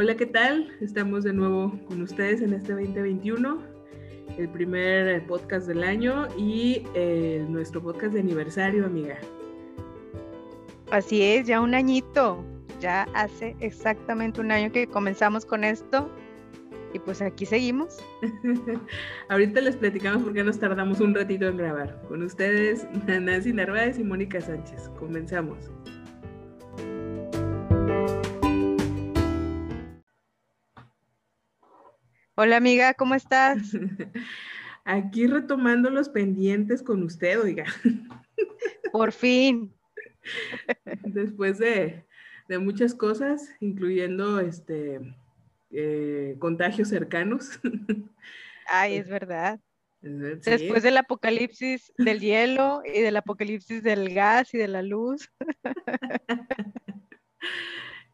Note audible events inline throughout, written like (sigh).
Hola, ¿qué tal? Estamos de nuevo con ustedes en este 2021, el primer podcast del año y eh, nuestro podcast de aniversario, amiga. Así es, ya un añito, ya hace exactamente un año que comenzamos con esto y pues aquí seguimos. (laughs) Ahorita les platicamos por qué nos tardamos un ratito en grabar. Con ustedes, (laughs) Nancy Narváez y Mónica Sánchez. Comenzamos. Hola amiga, ¿cómo estás? (laughs) Aquí retomando los pendientes con usted, oiga. (laughs) Por fin. Después de, de muchas cosas, incluyendo este eh, contagios cercanos. (laughs) Ay, es verdad. Después del apocalipsis del hielo y del apocalipsis del gas y de la luz.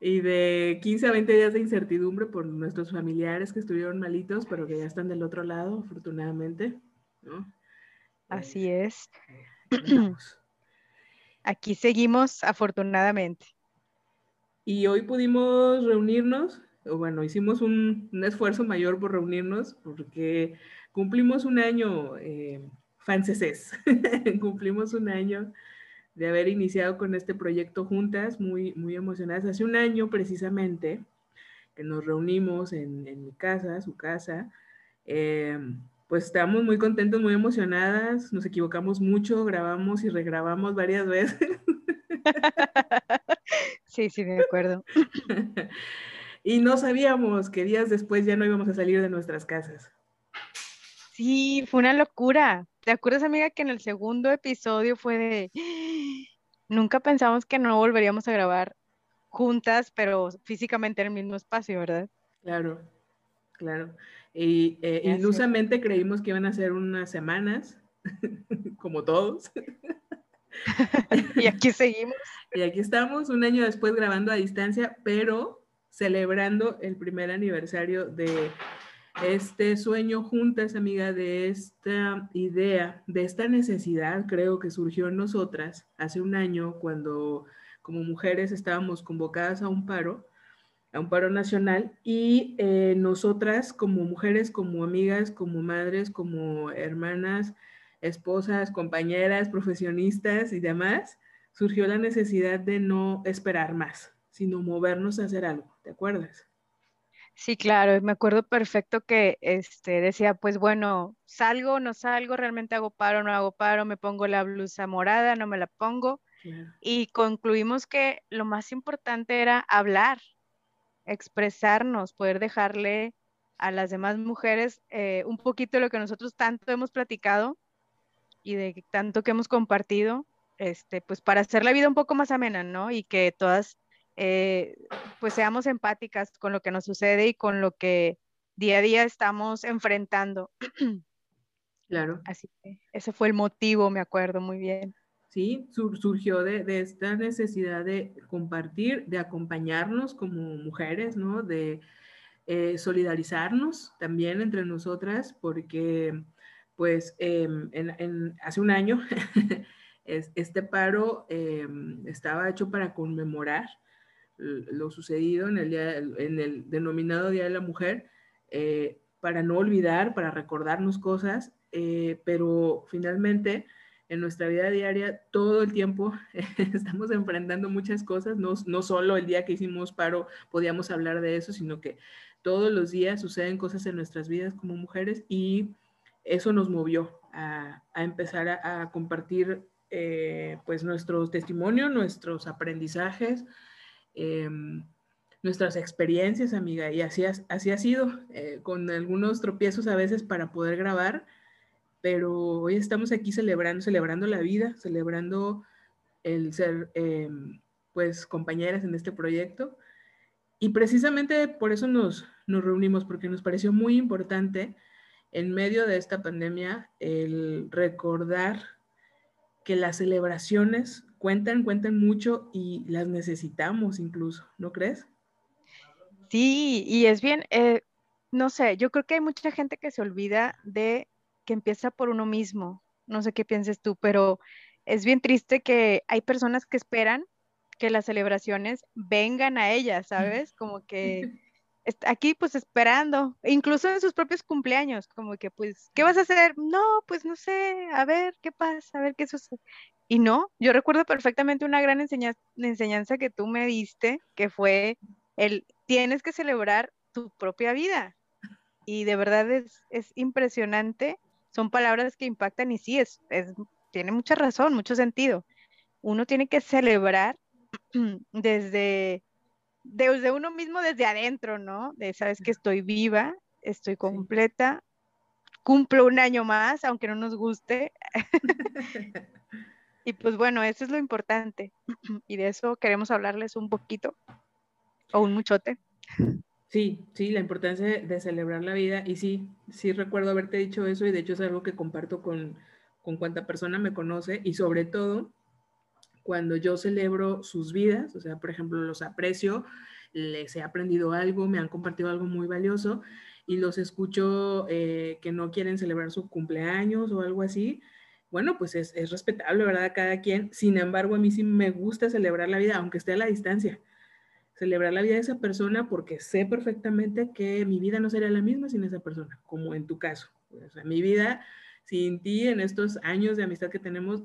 Y de 15 a 20 días de incertidumbre por nuestros familiares que estuvieron malitos, pero que ya están del otro lado, afortunadamente. Así eh, es. (clears throat) Aquí seguimos, afortunadamente. Y hoy pudimos reunirnos bueno, hicimos un, esfuerzo mayor por reunirnos porque cumplimos un año, eh, franceses, (laughs) cumplimos un año de haber iniciado con este proyecto juntas, muy, muy emocionadas. Hace un año precisamente que nos reunimos en, mi casa, su casa, eh, pues estamos muy contentos, muy emocionadas, nos equivocamos mucho, grabamos y regrabamos varias veces. (laughs) Sí, sí, me acuerdo. (laughs) y no sabíamos que días después ya no íbamos a salir de nuestras casas. Sí, fue una locura. ¿Te acuerdas, amiga, que en el segundo episodio fue de... (gasps) Nunca pensamos que no volveríamos a grabar juntas, pero físicamente en el mismo espacio, ¿verdad? Claro, claro. Y eh, ilusamente creímos que iban a ser unas semanas, (laughs) como todos. (laughs) y aquí seguimos. (laughs) Y aquí estamos, un año después grabando a distancia, pero celebrando el primer aniversario de este sueño juntas, amiga, de esta idea, de esta necesidad, creo que surgió en nosotras hace un año cuando como mujeres estábamos convocadas a un paro, a un paro nacional, y eh, nosotras como mujeres, como amigas, como madres, como hermanas, esposas, compañeras, profesionistas y demás, surgió la necesidad de no esperar más, sino movernos a hacer algo, ¿te acuerdas? Sí, claro, me acuerdo perfecto que este, decía, pues bueno, salgo, no salgo, realmente hago paro, no hago paro, me pongo la blusa morada, no me la pongo. Y concluimos que lo más importante era hablar, expresarnos, poder dejarle a las demás mujeres eh, un poquito de lo que nosotros tanto hemos platicado y de tanto que hemos compartido, este, pues para hacer la vida un poco más amena, ¿no? Y que todas eh, pues seamos empáticas con lo que nos sucede y con lo que día a día estamos enfrentando. Claro. Así que ese fue el motivo, me acuerdo muy bien. Sí, surgió de, esta necesidad de compartir, de acompañarnos como mujeres, ¿no? De eh, solidarizarnos también entre nosotras, porque pues em, hace un año (laughs) este paro em, estaba hecho para conmemorar lo sucedido en el, día, en el denominado Día de la Mujer, eh, para no olvidar, para recordarnos cosas, eh, pero finalmente en nuestra vida diaria todo el tiempo (laughs) estamos enfrentando muchas cosas, no, no solo el día que hicimos paro podíamos hablar de eso, sino que todos los días suceden cosas en nuestras vidas como mujeres y eso nos movió a, a empezar a, compartir eh, pues nuestros testimonios, nuestros aprendizajes, Em, nuestras experiencias, amiga, y así así ha sido, eh, con algunos tropiezos a veces para poder grabar, pero hoy estamos aquí celebrando, celebrando la vida, celebrando el ser, em, pues, compañeras en este proyecto. Y precisamente por eso nos, nos reunimos, porque nos pareció muy importante en medio de esta pandemia el recordar que las celebraciones cuentan, cuentan mucho y las necesitamos incluso, ¿no crees? Sí, y es bien, eh, no sé, yo creo que hay mucha gente que se olvida de que empieza por uno mismo. No sé qué pienses tú, pero es bien triste que hay personas que esperan que las celebraciones vengan a ellas, ¿sabes? Como que aquí pues esperando, incluso en sus propios cumpleaños, como que pues, ¿qué vas a hacer? No, pues no sé, a ver qué pasa, a ver qué sucede. Y no, yo recuerdo perfectamente una gran enseñanza que tú me diste, que fue el, tienes que celebrar tu propia vida. Y de verdad es, es impresionante, son palabras que impactan y sí, es, es, tiene mucha razón, mucho sentido. Uno tiene que celebrar (clears throat) desde desde uno mismo, desde adentro, ¿no? De, sabes que estoy viva, estoy completa, cumplo un año más, aunque no nos guste. (laughs) y pues bueno, eso es lo importante. (clears throat) y de eso queremos hablarles un poquito, o un muchote. Sí, sí, la importancia de celebrar la vida. Y sí, sí recuerdo haberte dicho eso y de hecho es algo que comparto con, con cuanta persona me conoce y sobre todo cuando yo celebro sus vidas, o sea, por ejemplo, los aprecio, les he aprendido algo, me han compartido algo muy valioso y los escucho eh, que no quieren celebrar su cumpleaños o algo así, bueno, pues es, es, respetable, ¿verdad? Cada quien. Sin embargo, a mí sí me gusta celebrar la vida, aunque esté a la distancia. Celebrar la vida de esa persona porque sé perfectamente que mi vida no sería la misma sin esa persona, como en tu caso. O sea, mi vida sin ti en estos años de amistad que tenemos,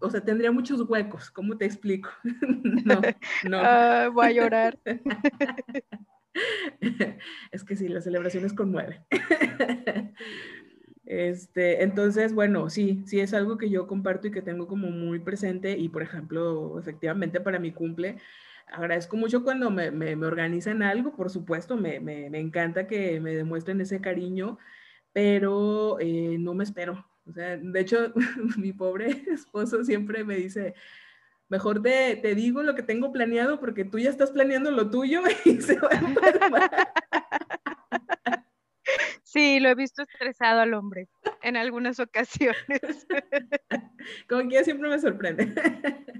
o sea, tendría muchos huecos, ¿cómo te explico? (laughs) no, no. (laughs) voy a llorar. (laughs) es que sí, las celebraciones conmueven. Este, entonces, bueno, sí, sí es algo que yo comparto y que tengo como muy presente y, por ejemplo, efectivamente para mi cumple, agradezco mucho cuando me, me, organizan algo, por supuesto, me, me, encanta que me demuestren ese cariño pero eh, no me espero. O sea, de hecho, (laughs) mi pobre (laughs) esposo siempre me dice, mejor te, te, digo lo que tengo planeado porque tú ya estás planeando lo tuyo (laughs) y se va a Sí, lo he visto estresado al hombre en algunas ocasiones. (laughs) Como que siempre me sorprende. (laughs)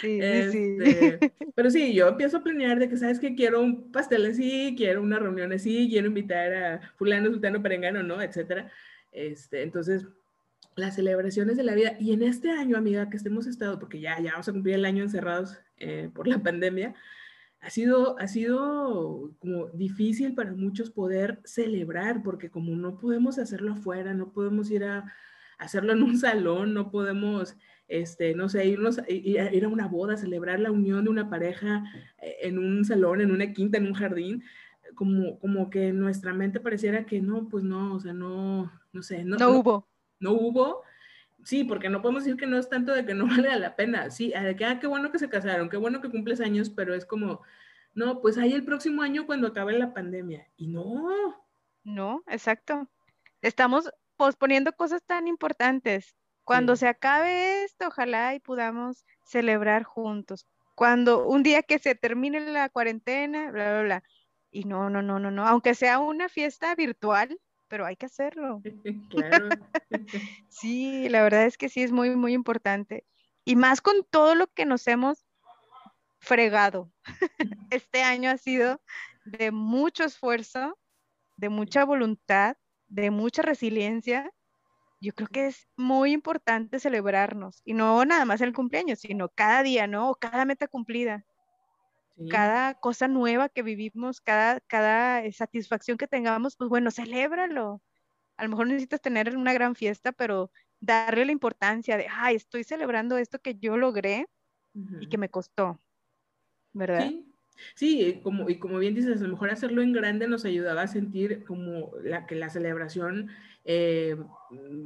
Sí, sí, este, (laughs) Pero sí, yo empiezo a planear de que, ¿sabes que Quiero un pastel así, quiero una reunión así, quiero invitar a fulano, sultano, perengano, ¿no? Etcétera. Este, entonces, las celebraciones de la vida. Y en este año, amiga, que estemos estado, porque ya, ya vamos a cumplir el año encerrados eh, por la pandemia, ha sido, ha sido como difícil para muchos poder celebrar, porque como no podemos hacerlo afuera, no podemos ir a, hacerlo en un salón, no podemos, este, no sé, irnos, ir a una boda, celebrar la unión de una pareja eh, en un salón, en una quinta, en un jardín, como, como que nuestra mente pareciera que no, pues no, o sea, no, no sé. No, no hubo. No, hubo. Sí, porque no podemos decir que no es tanto de que no (laughs) vale la pena. Sí, de que, ah, qué bueno que se casaron, qué bueno que cumples años, pero es como, no, pues ahí el próximo año cuando acabe la pandemia. Y no. No, exacto. Estamos posponiendo cosas tan importantes. Cuando se acabe esto, ojalá y podamos celebrar juntos. Cuando un día que se termine la cuarentena, bla, bla, bla. Y no, no, no, no, no. Aunque sea una fiesta virtual, pero hay que hacerlo. (laughs) claro. (laughs) sí, la verdad es que sí es muy, muy importante. Y más con todo lo que nos hemos fregado. (laughs) Este año ha sido de mucho esfuerzo, de mucha voluntad, de mucha resiliencia. Yo creo que es muy importante celebrarnos y no nada más el cumpleaños, sino cada día, ¿no? O cada meta cumplida. Cada cosa nueva que vivimos, cada, cada satisfacción que tengamos, pues bueno, celébralo. A lo mejor necesitas tener una gran fiesta, pero darle la importancia de, ay, estoy celebrando esto que yo logré y que me costó. ¿verdad? Sí. como, y como bien dices, a lo mejor hacerlo en grande nos ayudaba a sentir como la, que la celebración, eh,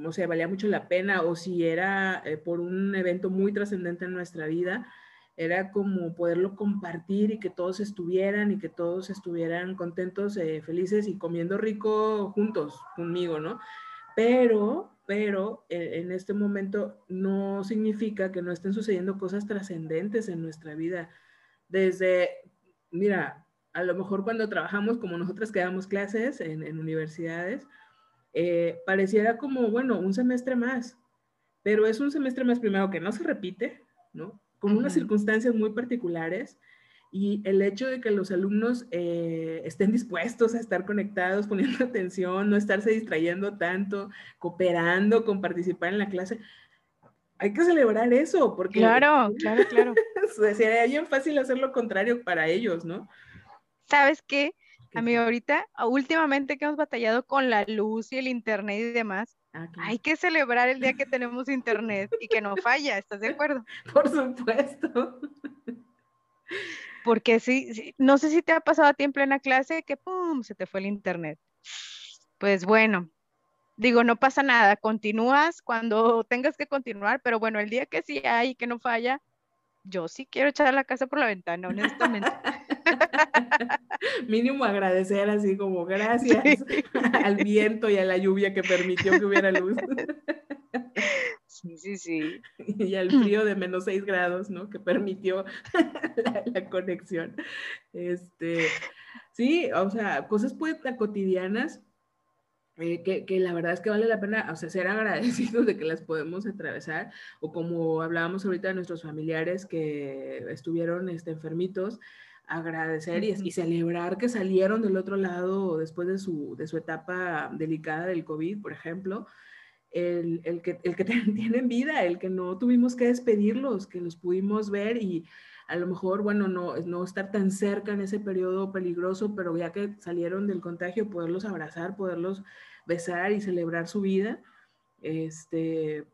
o sea, valía mucho la pena, o si era eh, por un evento muy trascendente en nuestra vida, era como poderlo compartir y que todos estuvieran y que todos estuvieran contentos, eh, felices y comiendo rico juntos conmigo, ¿no? Pero, pero en este momento no significa que no estén sucediendo cosas trascendentes en nuestra vida desde, mira, a lo mejor cuando trabajamos como nosotras que damos clases en, universidades, eh, pareciera como, bueno, un semestre más, pero es un semestre más primero que no se repite, ¿no? Con unas circunstancias muy particulares y el hecho de que los alumnos eh, estén dispuestos a estar conectados, (laughs) poniendo atención, no estarse distrayendo tanto, cooperando con participar en la clase, hay que celebrar eso, porque... Claro, claro, claro. (laughs) sería bien fácil hacer lo contrario para ellos, ¿no? ¿Sabes qué? A mí ahorita, últimamente que hemos batallado con la luz y el internet y demás, ah, hay que celebrar el día que tenemos internet y que no falla, ¿estás de acuerdo? (laughs) Por supuesto. Porque sí, no sé si te ha pasado a ti en plena clase que ¡pum! se te fue el internet. Pues bueno, digo, no pasa nada, continúas cuando tengas que continuar, pero bueno, el día que sí hay y que no falla, yo sí quiero echar la casa por la ventana, honestamente. (laughs) Mínimo agradecer así como gracias al viento y a la lluvia que permitió que hubiera luz. Sí, sí, sí. Y al frío de menos 6 grados, ¿no? Que permitió (laughs) la, conexión. Este, sí, o sea, cosas pues cotidianas eh, que, que, la verdad es que vale la pena, o sea, ser agradecidos de que las podemos atravesar, o como hablábamos ahorita de nuestros familiares que estuvieron este, enfermitos, agradecer y, y, celebrar que salieron del otro lado después de su, de su etapa delicada del COVID, por ejemplo, el, el, que, el que (laughs) tienen vida, el que no tuvimos que despedirlos, que los pudimos ver y a lo mejor, bueno, no, no estar tan cerca en ese periodo peligroso, pero ya que salieron del contagio, poderlos abrazar, poderlos besar y celebrar su vida, este,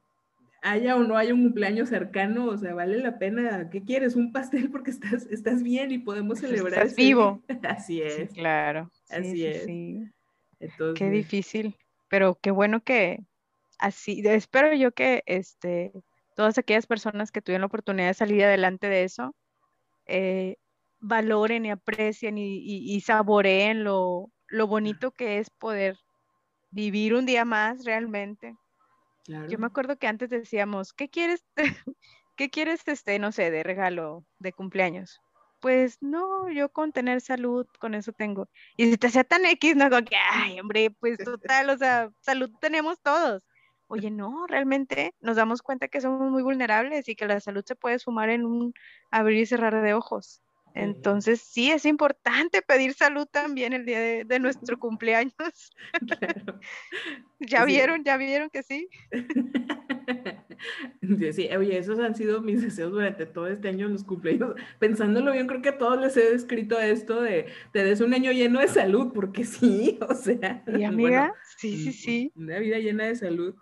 haya o no haya un cumpleaños cercano, o sea, vale la pena. ¿Qué quieres? Un pastel porque estás, estás bien y podemos celebrar. Estás vivo. (laughs) Así es. claro. Así es. Entonces... Qué difícil, pero qué bueno que así, espero yo que este, todas aquellas personas que tuvieron la oportunidad de salir adelante de eso, eh, valoren y aprecien y, y, saboreen lo, lo bonito que es poder vivir un día más realmente yo me acuerdo que antes decíamos, ¿qué quieres, (laughs) qué quieres, este, no sé, de regalo de cumpleaños? Pues no, yo con tener salud, con eso tengo. Y si te hacía tan X, no, como que, ay, hombre, pues (laughs) total, o sea, salud tenemos todos. Oye, no, realmente nos damos cuenta que somos muy vulnerables y que la salud se puede sumar en un abrir y cerrar de ojos. Entonces, sí, es importante pedir salud también el día de, nuestro cumpleaños. (laughs) (laughs) ¿Ya vieron? ¿Ya vieron que sí? sí? Oye, esos han sido mis deseos durante todo este año en los cumpleaños. Pensándolo bien, creo que a todos les he descrito esto de te des un año lleno de salud, porque sí, (laughs) o sea. ¿Y amiga? sí, sí, sí. Una vida llena de salud.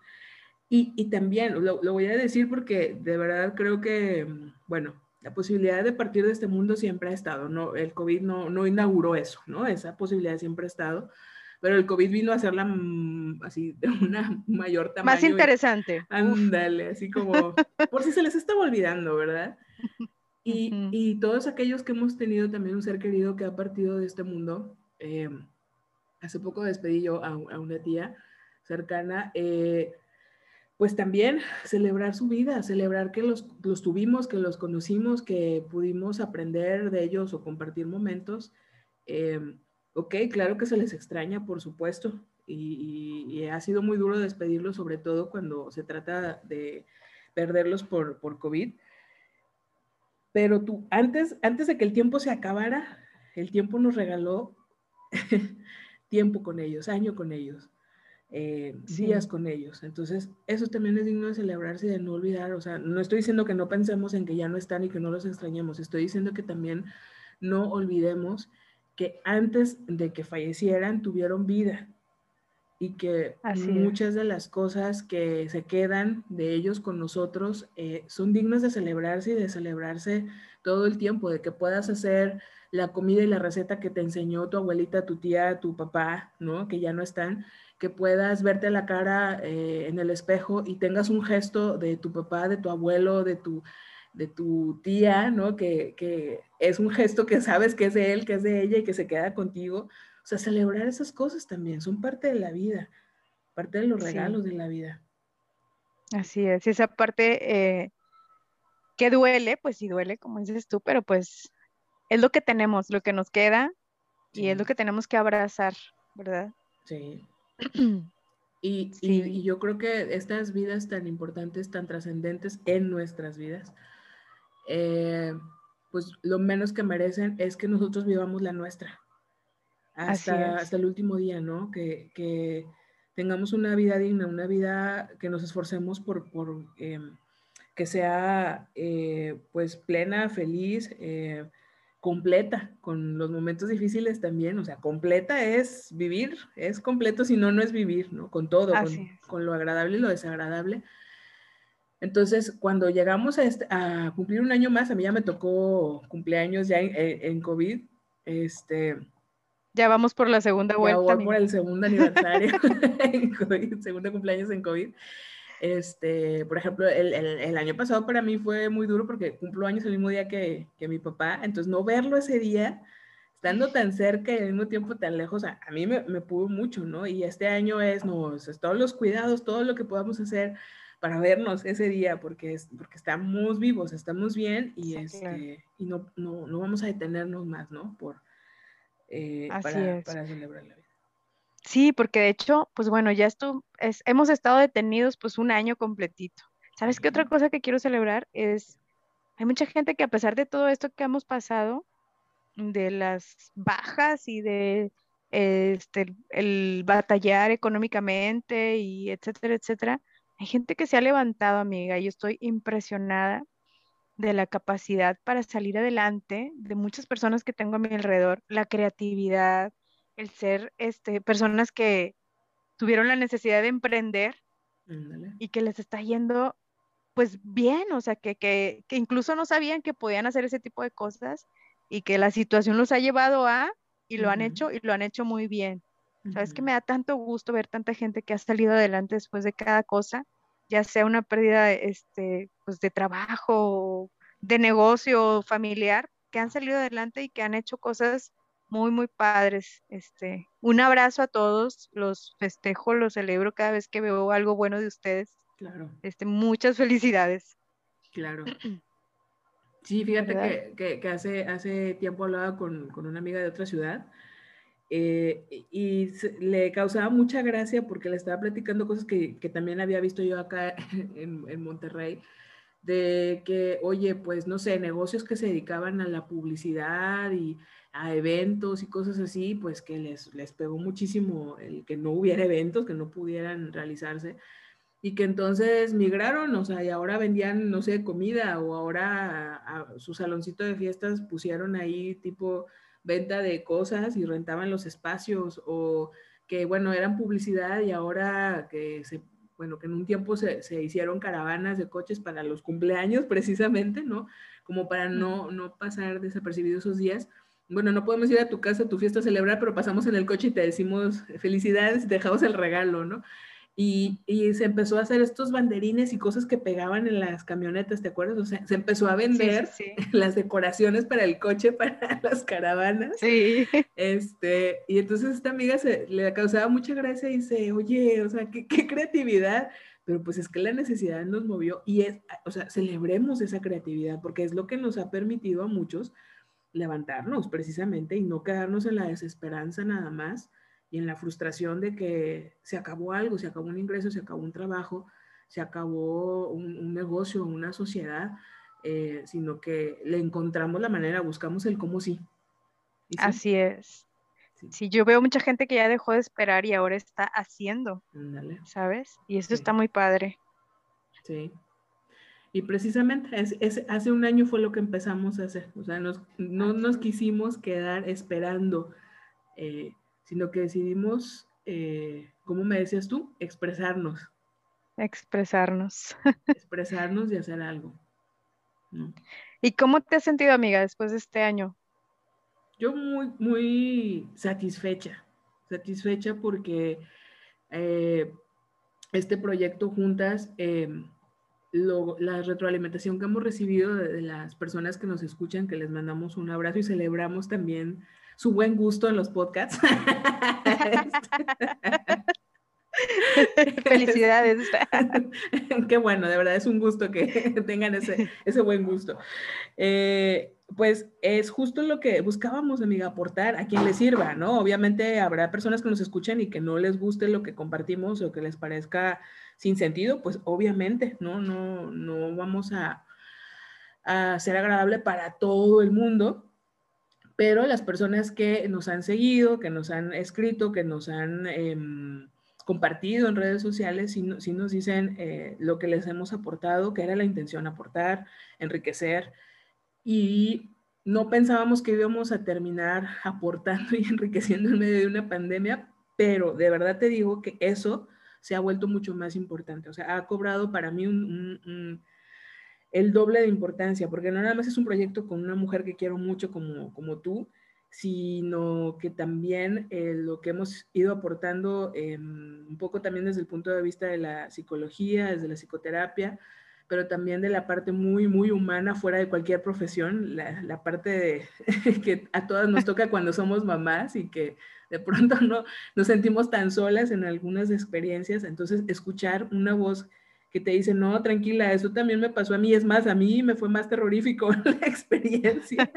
Y, y también, lo, lo voy a decir porque de verdad creo que, bueno, la posibilidad de partir de este mundo siempre ha estado, ¿no? El COVID no, no inauguró eso, ¿no? Esa posibilidad siempre ha estado, pero el COVID vino a hacerla mm, así de una mayor tamaño. Más interesante. ándale, así como, por si se les estaba olvidando, ¿verdad? (laughs) Y, y, todos aquellos que hemos tenido también un ser querido que ha partido de este mundo, eh, hace poco despedí yo a, a una tía cercana, eh, pues también (laughs) celebrar su vida, celebrar que los, los, tuvimos, que los conocimos, que pudimos aprender de ellos o compartir momentos. Em, ok, claro que se les extraña, por supuesto, y, ha sido muy duro despedirlos, sobre todo cuando se trata de perderlos por, por COVID. Pero tú, antes, antes de que el tiempo se acabara, el tiempo nos regaló (laughs) tiempo con ellos, año con ellos eh, días con ellos. Entonces, eso también es digno de celebrarse y de no olvidar. O sea, no estoy diciendo que no pensemos en que ya no están y que no los extrañemos. Estoy diciendo que también no olvidemos que antes de que fallecieran tuvieron vida y que muchas de las cosas que se quedan de ellos con nosotros eh, son dignas de celebrarse y de celebrarse todo el tiempo, de que puedas hacer la comida y la receta que te enseñó tu abuelita, tu tía, tu papá, ¿no? Que ya no están que puedas verte la cara eh, en el espejo y tengas un gesto de tu papá, de tu abuelo, de tu, de tu tía, ¿no? Que, que, es un gesto que sabes que es de él, que es de ella y que se queda contigo. O sea, celebrar esas cosas también son parte de la vida, parte de los regalos de la vida. Así es, esa parte eh, que duele, pues sí duele, como dices tú, pero pues es lo que tenemos, lo que nos queda y es lo que tenemos que abrazar, ¿verdad? Sí. (clears throat) Y, y, yo creo que estas vidas tan importantes, tan trascendentes en nuestras vidas, eh, pues lo menos que merecen es que nosotros vivamos la nuestra hasta, hasta el último día, ¿no? Que, que, tengamos una vida digna, una vida que nos esforcemos por, por em, que sea eh, pues plena, feliz, eh, completa, con los momentos difíciles también, o sea, completa es vivir, es completo, si no, no es vivir, ¿no? Con todo, con, lo agradable y lo desagradable. Entonces, cuando llegamos a, este, a, cumplir un año más, a mí ya me tocó cumpleaños ya en, en COVID, este... Ya vamos por la segunda vuelta. Ya voy por el segundo aniversario (laughs) (laughs) en COVID, segundo cumpleaños en COVID. Este, por ejemplo, el, el, año pasado para mí fue muy duro porque cumplo años el mismo día que, que, mi papá, entonces no verlo ese día, estando tan cerca y al mismo tiempo tan lejos, a, mí me, me, pudo mucho, ¿no? Y este año es, no, es todos los cuidados, todo lo que podamos hacer para vernos ese día, porque, es, porque estamos vivos, estamos bien y, este, y no, no, no, vamos a detenernos más, ¿no? Por, eh, para, para celebrar la vida. Sí, porque de hecho, pues bueno, ya esto es, hemos estado detenidos pues un año completito. ¿Sabes qué otra cosa que quiero celebrar es, hay mucha gente que a pesar de todo esto que hemos pasado, de las bajas y de este, el batallar económicamente y etcétera, etcétera, hay gente que se ha levantado, amiga, y yo estoy impresionada de la capacidad para salir adelante de muchas personas que tengo a mi alrededor, la creatividad, el ser este, personas que tuvieron la necesidad de emprender y que les está yendo pues bien, o sea, que, que, que, incluso no sabían que podían hacer ese tipo de cosas y que la situación los ha llevado a y lo han hecho y lo han hecho muy bien. Sabes que me da tanto gusto ver tanta gente que ha salido adelante después de cada cosa, ya sea una pérdida este, pues de trabajo, de negocio familiar, que han salido adelante y que han hecho cosas muy, muy padres. Este, un abrazo a todos, los festejo, los celebro cada vez que veo algo bueno de ustedes. Claro. Este, muchas felicidades. Claro. (clears throat) Sí, fíjate que, que, hace, hace tiempo hablaba con, con, una amiga de otra ciudad eh, y le causaba mucha gracia porque le estaba platicando cosas que, que también había visto yo acá (laughs) en, en Monterrey de que, oye, pues no sé, negocios que se dedicaban a la publicidad y a eventos y cosas así, pues que les, les pegó muchísimo el que no hubiera eventos, que no pudieran realizarse y que entonces migraron, o sea, y ahora vendían, no sé, comida o ahora a, su saloncito de fiestas pusieron ahí tipo venta de cosas y rentaban los espacios o que, bueno, eran publicidad y ahora que se, bueno, que en un tiempo se, se hicieron caravanas de coches para los cumpleaños (laughs) precisamente, ¿no? Como para no, no pasar desapercibidos esos días bueno, no podemos ir a tu casa, a tu fiesta a celebrar, pero pasamos en el coche y te decimos felicidades y dejamos el regalo, ¿no? Y, y, se empezó a hacer estos banderines y cosas que pegaban en las camionetas, ¿te acuerdas? O sea, se empezó a vender (laughs) las decoraciones para el coche, (laughs) para las caravanas. Sí. Este, y entonces esta amiga se, le causaba mucha gracia y dice, oye, o sea, qué, qué creatividad pero pues es que la necesidad nos movió y es, o sea, celebremos esa creatividad porque es lo que nos ha permitido a muchos levantarnos precisamente y no quedarnos en la desesperanza nada más y en la frustración de que se acabó algo, se acabó un ingreso, se acabó un trabajo, se acabó un, negocio, una sociedad, eh, sino que le encontramos la manera, buscamos el cómo sí. Así es. Sí. yo veo mucha gente que ya dejó de esperar y ahora está haciendo, ¿sabes? Y eso está muy padre. Sí. Y precisamente es, hace un año fue lo que empezamos a hacer. O sea, nos, no nos quisimos quedar esperando, eh, sino que decidimos, eh, ¿cómo me decías tú? Expresarnos. Expresarnos. (laughs) Expresarnos y hacer algo. ¿Y cómo te has sentido, amiga, después de este año? Yo muy, muy satisfecha, satisfecha porque eh, este proyecto juntas em, la retroalimentación que hemos recibido de, las personas que nos escuchan, que les mandamos un abrazo y celebramos también su buen gusto en los podcasts. (laughs) Felicidades. (laughs) Qué bueno, de verdad es un gusto que (laughs) tengan ese, ese buen gusto. Eh, pues es justo lo que buscábamos, amiga, aportar a quien le sirva, ¿no? Obviamente habrá personas que nos escuchen y que no les guste lo que compartimos o que les parezca sin sentido, pues obviamente, ¿no? No, no vamos a, ser agradable para todo el mundo, pero las personas que nos han seguido, que nos han escrito, que nos han em, compartido en redes sociales, sí, nos dicen eh, lo que les hemos aportado, que era la intención aportar, enriquecer y no pensábamos que íbamos a terminar aportando (laughs) y enriqueciendo en medio de una pandemia, pero de verdad te digo que eso se ha vuelto mucho más importante. O sea, ha cobrado para mí el doble de importancia, porque no nada más es un proyecto con una mujer que quiero mucho como, como tú, sino que también eh, lo que hemos ido aportando un poco también desde el punto de vista de la psicología, desde la psicoterapia, pero también de la parte muy, muy humana fuera de cualquier profesión, la, la parte de, (laughs) que a todas nos toca cuando somos mamás y que de pronto no nos sentimos tan solas en algunas experiencias, entonces escuchar una voz que te dice, no, tranquila, eso también me pasó a mí, es más, a mí me fue más terrorífico (laughs) la experiencia.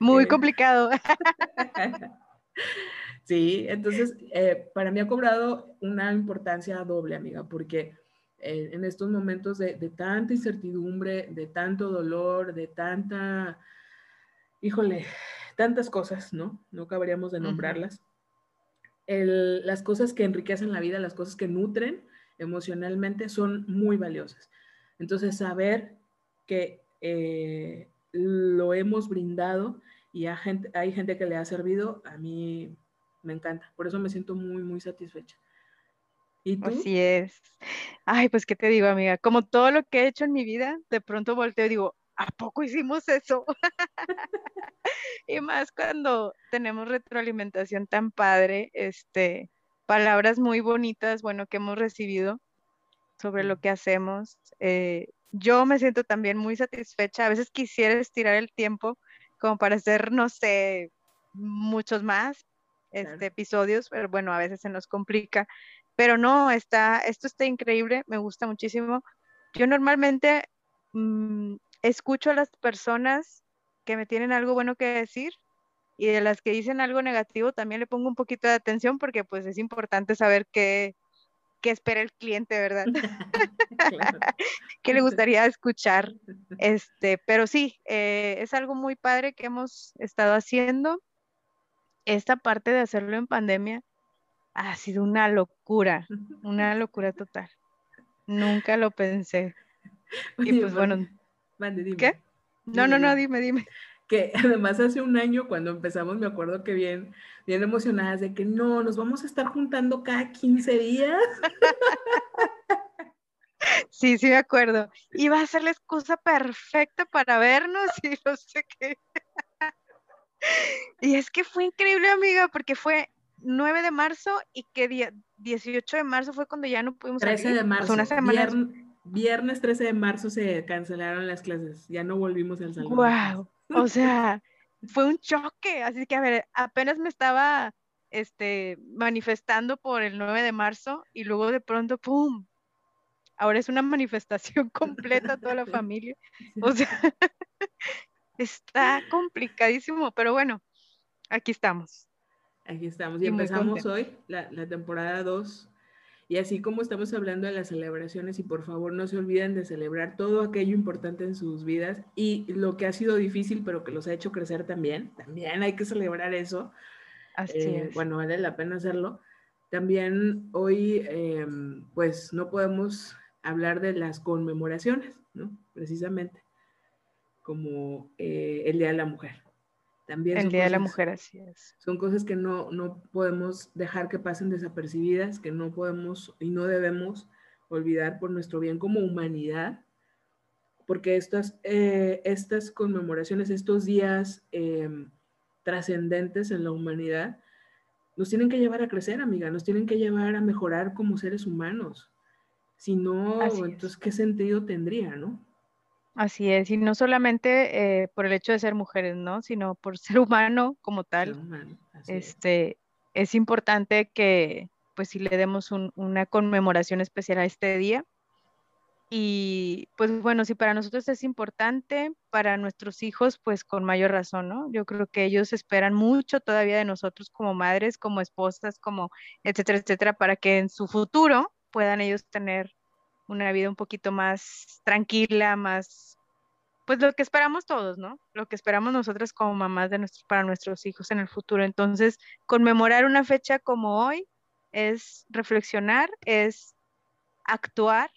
Muy eh, complicado. (laughs) sí, entonces eh, para mí ha cobrado una importancia doble, amiga, porque eh, en estos momentos de, de, tanta incertidumbre, de tanto dolor, de tanta, híjole, tantas cosas, ¿no? No acabaríamos de nombrarlas. las cosas que enriquecen la vida, las cosas que nutren emocionalmente son muy valiosas. Entonces, saber que eh, lo hemos brindado y hay gente, hay gente que le ha servido, a mí me encanta. Por eso me siento muy, muy satisfecha. ¿Y tú? Así es. Ay, pues, ¿qué te digo, amiga? Como todo lo que he hecho en mi vida, de pronto volteo y digo, ¿a poco hicimos eso? (laughs) y más cuando tenemos retroalimentación tan padre, este, palabras muy bonitas, bueno, que hemos recibido sobre lo que hacemos. Eh, yo me siento también muy satisfecha. A veces quisiera estirar el tiempo como para hacer, no sé, muchos más este, episodios, pero bueno, a veces se nos complica. Pero no, está, esto está increíble, me gusta muchísimo. Yo normalmente mm, escucho a las personas que me tienen algo bueno que decir y de las que dicen algo negativo también le pongo un poquito de atención porque pues es importante saber qué, qué espera el cliente, ¿verdad? (laughs) (laughs) ¿Qué le gustaría escuchar? Este, pero sí, eh, es algo muy padre que hemos estado haciendo. Esta parte de hacerlo en pandemia ha sido una locura, una locura total. Nunca lo pensé. y pues bueno, ¿Qué? No, no, no, dime, dime. Que además hace un año cuando empezamos me acuerdo que bien, bien emocionadas de que no, nos vamos a estar juntando cada 15 días. (laughs) Sí, sí me acuerdo. Iba a ser la excusa perfecta para vernos y no sé qué. (laughs) Y es que fue increíble, amiga, porque fue 9 de marzo y que día 18 de marzo fue cuando ya no pudimos 13 de marzo. una semana viernes 13 de marzo se cancelaron las clases, ya no volvimos al salón. Wow, o sea, fue un choque, así que a ver, apenas me estaba este, manifestando por el 9 de marzo y luego de pronto, ¡pum! Ahora es una manifestación (laughs) completa toda la (laughs) familia. O sea, (laughs) está complicadísimo, pero bueno, aquí estamos. Aquí estamos. Y, empezamos hoy la, la temporada 2 y así como estamos hablando de las celebraciones y por favor no se olviden de celebrar todo aquello importante en sus vidas y lo que ha sido difícil pero que los ha hecho crecer también, también hay que celebrar eso. Así eh, Bueno, vale la pena hacerlo. También hoy em, pues no podemos hablar de las conmemoraciones, ¿no? Precisamente como eh, el Día de la Mujer. También el Día de la Mujer, así es. Son cosas que no, no podemos dejar que pasen desapercibidas, que no podemos y no debemos olvidar por nuestro bien como humanidad, porque estas, eh, estas conmemoraciones, estos días em, trascendentes en la humanidad, nos tienen que llevar a crecer, amiga, nos tienen que llevar a mejorar como seres humanos. Si no, entonces, ¿qué sentido tendría, no? Así es, y no solamente eh, por el hecho de ser mujeres, ¿no? Sino por (laughs) ser humano como tal. este, es. importante que, pues, si le demos una conmemoración especial a este día. Y, pues, bueno, si para nosotros es importante, para nuestros hijos, pues, con mayor razón, ¿no? Yo creo que ellos esperan mucho todavía de nosotros como madres, como esposas, como, etcétera, etcétera, para que en su futuro puedan ellos tener una vida un poquito más tranquila, más, pues lo que esperamos todos, ¿no? Lo que esperamos nosotras como mamás de nuestros, para nuestros hijos en el futuro. Entonces, conmemorar una fecha como hoy es reflexionar, es actuar,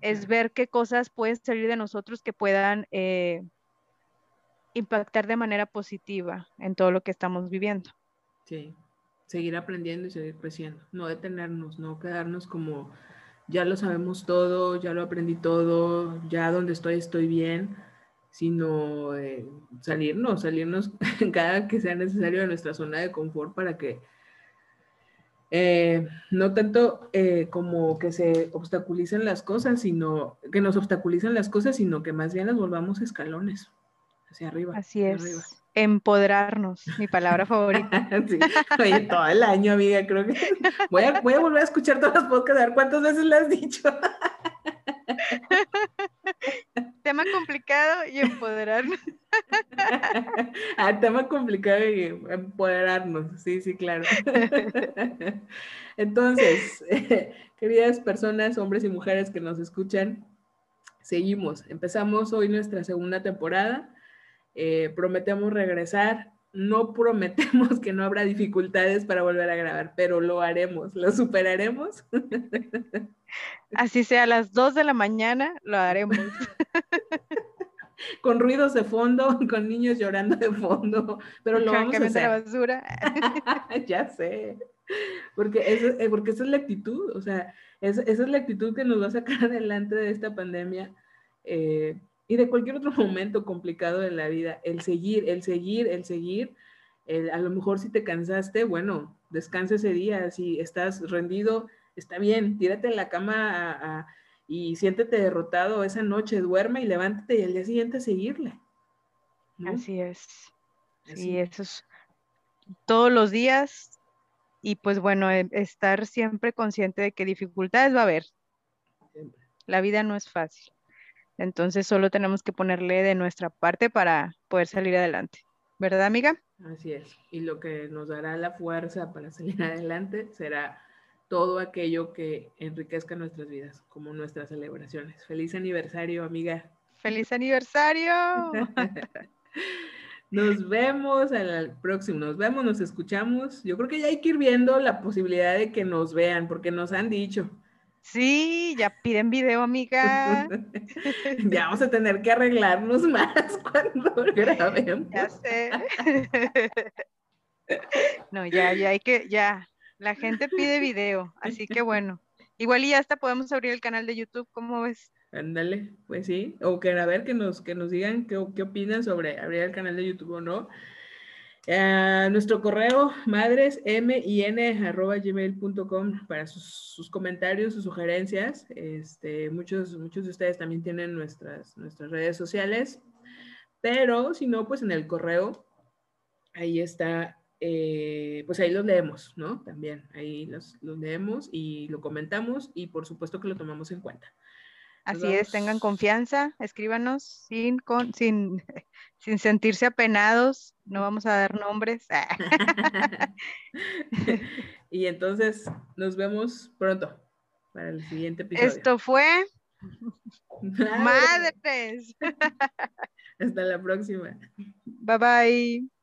es ver qué cosas pueden salir de nosotros que puedan, eh, impactar de manera positiva en todo lo que estamos viviendo. Sí, seguir aprendiendo y seguir creciendo, no detenernos, no quedarnos como ya lo sabemos todo, ya lo aprendí todo, ya donde estoy estoy bien, sino eh, salirnos, salirnos (laughs) cada que sea necesario de nuestra zona de confort para que eh, no tanto eh, como que se obstaculicen las cosas, sino que nos obstaculicen las cosas, sino que más bien las volvamos escalones hacia arriba. Así es. Empoderarnos, mi palabra favorita. (laughs) Oye, todo el año, amiga, creo que (laughs) voy a, voy a volver a escuchar todos los podcasts, a ver cuántas veces lo has dicho. (laughs) tema complicado y empoderarnos. ah, tema complicado y empoderarnos, sí, sí, claro. Entonces, queridas personas, hombres y mujeres que nos escuchan, seguimos. Empezamos hoy nuestra segunda temporada. Eh, prometemos regresar. No prometemos (laughs) que no habrá dificultades para volver a grabar, pero lo haremos, lo superaremos. (laughs) Así sea a las 2 de la mañana, lo haremos. (laughs) con ruidos de fondo, con niños llorando de fondo, pero lo vamos a hacer. la basura. ya sé. Porque, eso, eh, porque esa es la actitud, o sea, esa, es la actitud que nos va a sacar adelante de esta pandemia eh, y de cualquier otro (laughs) momento complicado de la vida. El seguir, el seguir, el seguir. a lo mejor si te cansaste, bueno, descansa ese día. Si estás rendido, está bien, tírate en la cama y siéntete derrotado esa noche, duerme y levántate y al día siguiente seguirle. Así es. Sí, eso es todos los días y pues bueno, estar siempre consciente de que dificultades va a haber. La vida no es fácil. Entonces solo tenemos que ponerle de nuestra parte para poder salir adelante. ¿Verdad, amiga? Así es. Y lo que nos dará la fuerza para (laughs) salir adelante será todo aquello que enriquezca nuestras vidas, como nuestras celebraciones. Feliz aniversario, amiga. Feliz aniversario. (laughs) Nos vemos al próximo, nos vemos, nos escuchamos. Yo creo que ya hay que ir viendo la posibilidad de que nos vean, porque nos han dicho. Sí, ya piden video, amiga. (laughs) ya vamos a tener que arreglarnos más (laughs) cuando (laughs) grabemos. Ya sé. no, ya, ya hay que, ya, la gente pide video, así que bueno. Igual y hasta podemos abrir el canal de YouTube, ¿cómo ves? Ándale, pues sí. O que a ver que nos, que nos digan qué, qué opinan sobre abrir el canal de YouTube o no. Uh, nuestro correo madres m y n arroba gmail.com para sus, comentarios, sus sugerencias. Este, muchos, muchos de ustedes también tienen nuestras, nuestras redes sociales, pero si no, pues en el correo, ahí está eh, pues ahí los leemos, ¿no? También ahí los, leemos y lo comentamos y por supuesto que lo tomamos en cuenta. Así es, tengan confianza, escríbanos sin, con, sin, (laughs) sin sentirse apenados, no vamos a dar nombres. (laughs) (laughs) y entonces nos vemos pronto para el siguiente episodio. Esto fue Madres. Hasta la próxima. Bye bye.